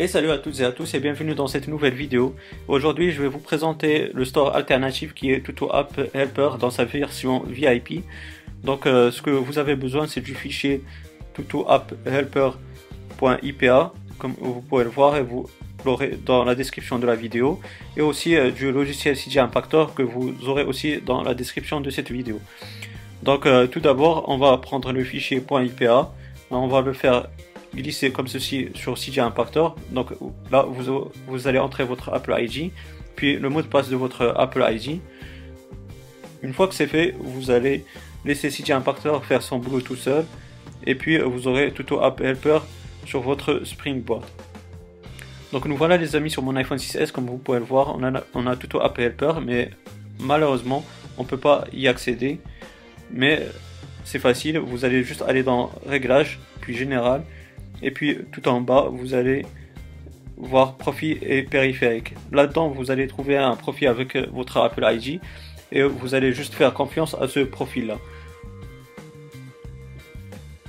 Et salut à toutes et à tous et bienvenue dans cette nouvelle vidéo. Aujourd'hui je vais vous présenter le store alternatif qui est Tuto App Helper dans sa version VIP. Donc euh, ce que vous avez besoin c'est du fichier tutoapphelper.ipa comme vous pouvez le voir et vous l'aurez dans la description de la vidéo et aussi euh, du logiciel CJ Impactor que vous aurez aussi dans la description de cette vidéo. Donc euh, tout d'abord on va prendre le fichier .ipa, on va le faire glisser comme ceci sur CJ Impactor. Donc là, vous, vous allez entrer votre Apple ID, puis le mot de passe de votre Apple ID. Une fois que c'est fait, vous allez laisser CJ Impactor faire son boulot tout seul, et puis vous aurez Tuto App Helper sur votre Springboard. Donc nous voilà les amis sur mon iPhone 6S, comme vous pouvez le voir, on a, on a Tuto App Helper, mais malheureusement, on ne peut pas y accéder. Mais c'est facile, vous allez juste aller dans Réglages, puis Général, et puis tout en bas, vous allez voir profil et périphérique. Là-dedans, vous allez trouver un profil avec votre Apple ID et vous allez juste faire confiance à ce profil-là.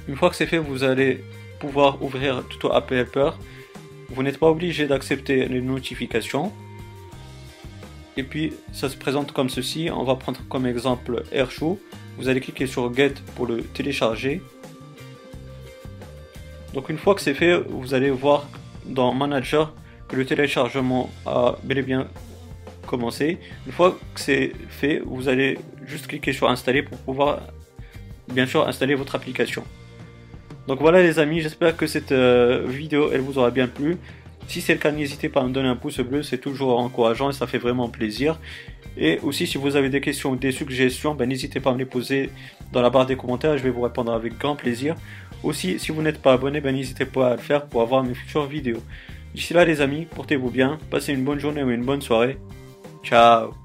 Une fois que c'est fait, vous allez pouvoir ouvrir Tuto Apple Helper. Vous n'êtes pas obligé d'accepter les notifications. Et puis, ça se présente comme ceci. On va prendre comme exemple Airshow. Vous allez cliquer sur Get pour le télécharger. Donc une fois que c'est fait, vous allez voir dans Manager que le téléchargement a bel et bien commencé. Une fois que c'est fait, vous allez juste cliquer sur installer pour pouvoir bien sûr installer votre application. Donc voilà les amis, j'espère que cette euh, vidéo elle vous aura bien plu. Si c'est le cas, n'hésitez pas à me donner un pouce bleu, c'est toujours encourageant et ça fait vraiment plaisir. Et aussi si vous avez des questions ou des suggestions, ben, n'hésitez pas à me les poser dans la barre des commentaires, je vais vous répondre avec grand plaisir. Aussi, si vous n'êtes pas abonné, ben, n'hésitez pas à le faire pour avoir mes futures vidéos. D'ici là les amis, portez-vous bien, passez une bonne journée ou une bonne soirée. Ciao